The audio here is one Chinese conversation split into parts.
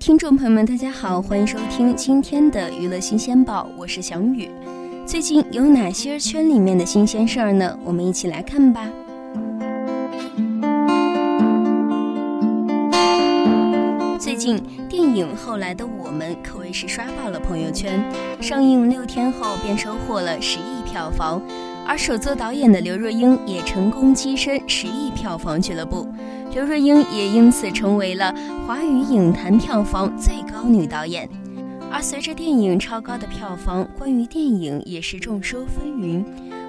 听众朋友们，大家好，欢迎收听今天的娱乐新鲜报，我是小雨。最近有哪些圈里面的新鲜事儿呢？我们一起来看吧。最近电影《后来的我们》可谓是刷爆了朋友圈，上映六天后便收获了十亿票房，而首作导演的刘若英也成功跻身十亿票房俱乐部。刘若英也因此成为了华语影坛票房最高女导演，而随着电影超高的票房，关于电影也是众说纷纭。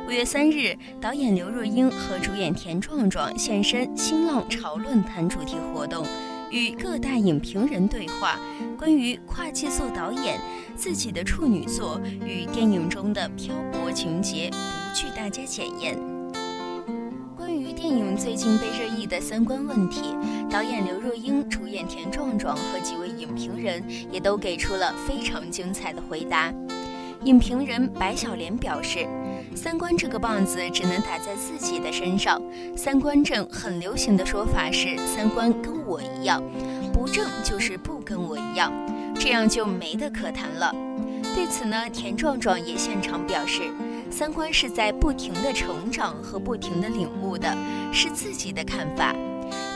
五月三日，导演刘若英和主演田壮壮现身新浪潮论坛主题活动，与各大影评人对话，关于跨界做导演、自己的处女作与电影中的漂泊情节，不惧大家检验。电影最近被热议的三观问题，导演刘若英、主演田壮壮和几位影评人也都给出了非常精彩的回答。影评人白小莲表示：“三观这个棒子只能打在自己的身上，三观正很流行的说法是三观跟我一样，不正就是不跟我一样，这样就没得可谈了。”对此呢，田壮壮也现场表示。三观是在不停的成长和不停的领悟的，是自己的看法，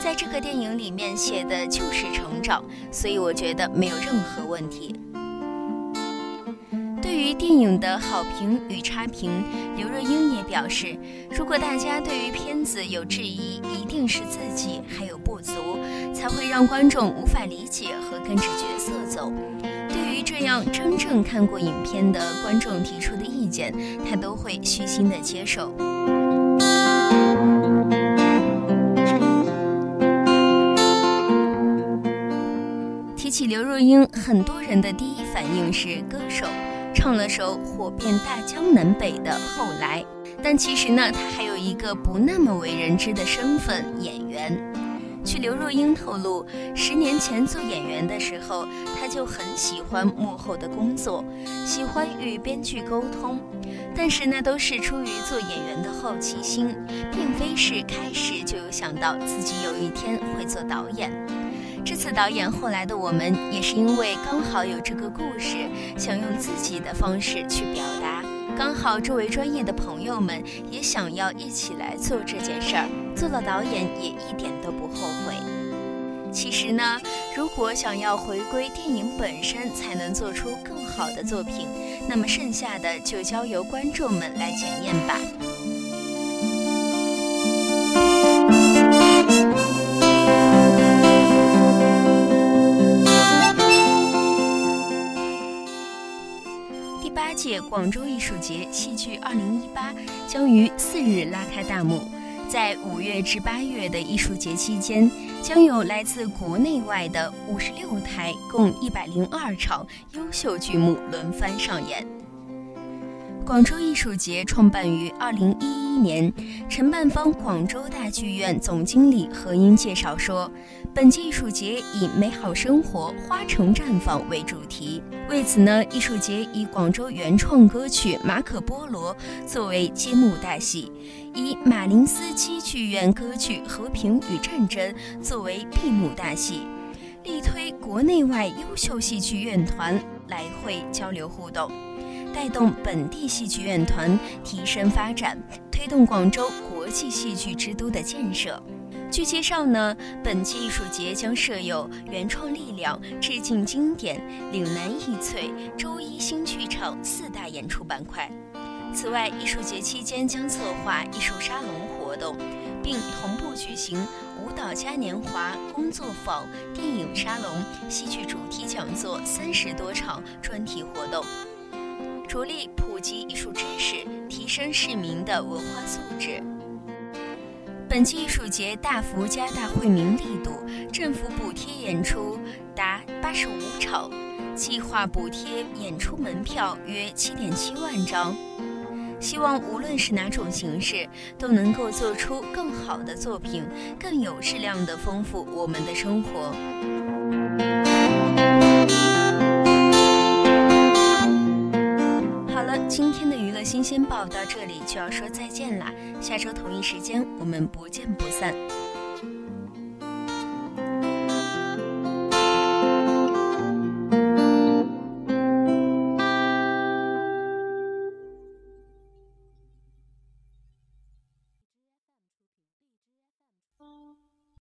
在这个电影里面写的就是成长，所以我觉得没有任何问题。对于电影的好评与差评，刘若英也表示，如果大家对于片子有质疑，一定是自己还有不足，才会让观众无法理解和跟着角色走。这样真正看过影片的观众提出的意见，他都会虚心的接受。提起刘若英，很多人的第一反应是歌手，唱了首火遍大江南北的《后来》，但其实呢，她还有一个不那么为人知的身份——演员。据刘若英透露，十年前做演员的时候，她就很喜欢幕后的工作，喜欢与编剧沟通。但是那都是出于做演员的好奇心，并非是开始就有想到自己有一天会做导演。这次导演后来的我们，也是因为刚好有这个故事，想用自己的方式去表达。刚好周围专业的朋友们也想要一起来做这件事儿，做了导演也一点都不后悔。其实呢，如果想要回归电影本身才能做出更好的作品，那么剩下的就交由观众们来检验吧。广州艺术节戏剧二零一八将于四日拉开大幕，在五月至八月的艺术节期间，将有来自国内外的五十六台共一百零二场优秀剧目轮番上演。广州艺术节创办于二零一一年，承办方广州大剧院总经理何英介绍说，本届艺术节以“美好生活，花城绽放”为主题。为此呢，艺术节以广州原创歌曲《马可波罗》作为揭幕大戏，以马林斯基剧院歌剧《和平与战争》作为闭幕大戏，力推国内外优秀戏剧院团来会交流互动。带动本地戏剧院团提升发展，推动广州国际戏剧之都的建设。据介绍呢，本届艺术节将设有原创力量、致敬经典、岭南艺萃、周一新剧场四大演出板块。此外，艺术节期间将策划艺术沙龙活动，并同步举行舞蹈嘉年华、工作坊、电影沙龙、戏剧主题讲座三十多场专题活动。着力普及艺术知识，提升市民的文化素质。本期艺术节大幅加大惠民力度，政府补贴演出达八十五场，计划补贴演出门票约七点七万张。希望无论是哪种形式，都能够做出更好的作品，更有质量的丰富我们的生活。今天的娱乐新鲜报到这里就要说再见啦，下周同一时间我们不见不散。